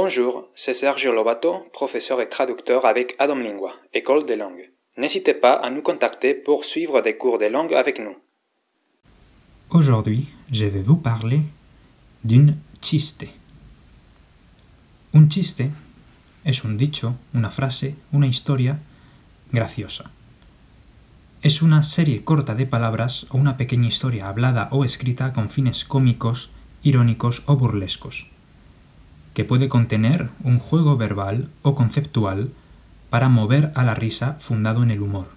Bonjour, c'est Sergio Lobato, professeur et traducteur avec Adam Lingua, École des langues. N'hésitez pas à nous contacter pour suivre des cours de langue avec nous. Aujourd'hui, je vais vous parler d'un chiste. Un chiste es un dicho, una frase, una historia graciosa. Es una serie corta de palabras o una pequeña historia hablada o escrita con fines cómicos, irónicos o burlescos que puede contener un juego verbal o conceptual para mover a la risa fundado en el humor.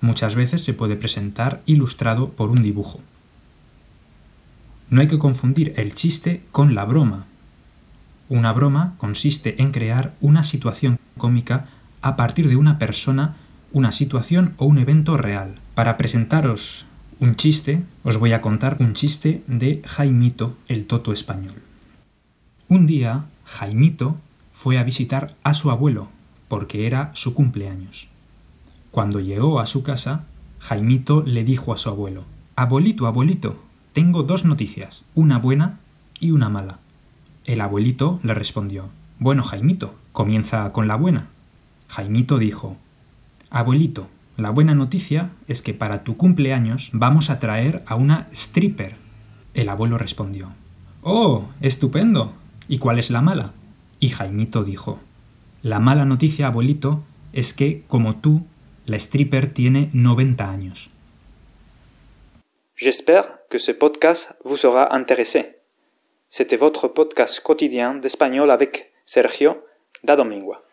Muchas veces se puede presentar ilustrado por un dibujo. No hay que confundir el chiste con la broma. Una broma consiste en crear una situación cómica a partir de una persona, una situación o un evento real. Para presentaros un chiste, os voy a contar un chiste de Jaimito, el toto español. Un día, Jaimito fue a visitar a su abuelo porque era su cumpleaños. Cuando llegó a su casa, Jaimito le dijo a su abuelo, Abuelito, abuelito, tengo dos noticias, una buena y una mala. El abuelito le respondió, Bueno, Jaimito, comienza con la buena. Jaimito dijo, Abuelito, la buena noticia es que para tu cumpleaños vamos a traer a una stripper. El abuelo respondió, Oh, estupendo, ¿Y cuál es la mala? Y Jaimito dijo, La mala noticia, abuelito, es que, como tú, la stripper tiene 90 años. J'espère que ce podcast vous sera intéressé. C'était votre podcast quotidien d'espagnol avec Sergio da Domingua.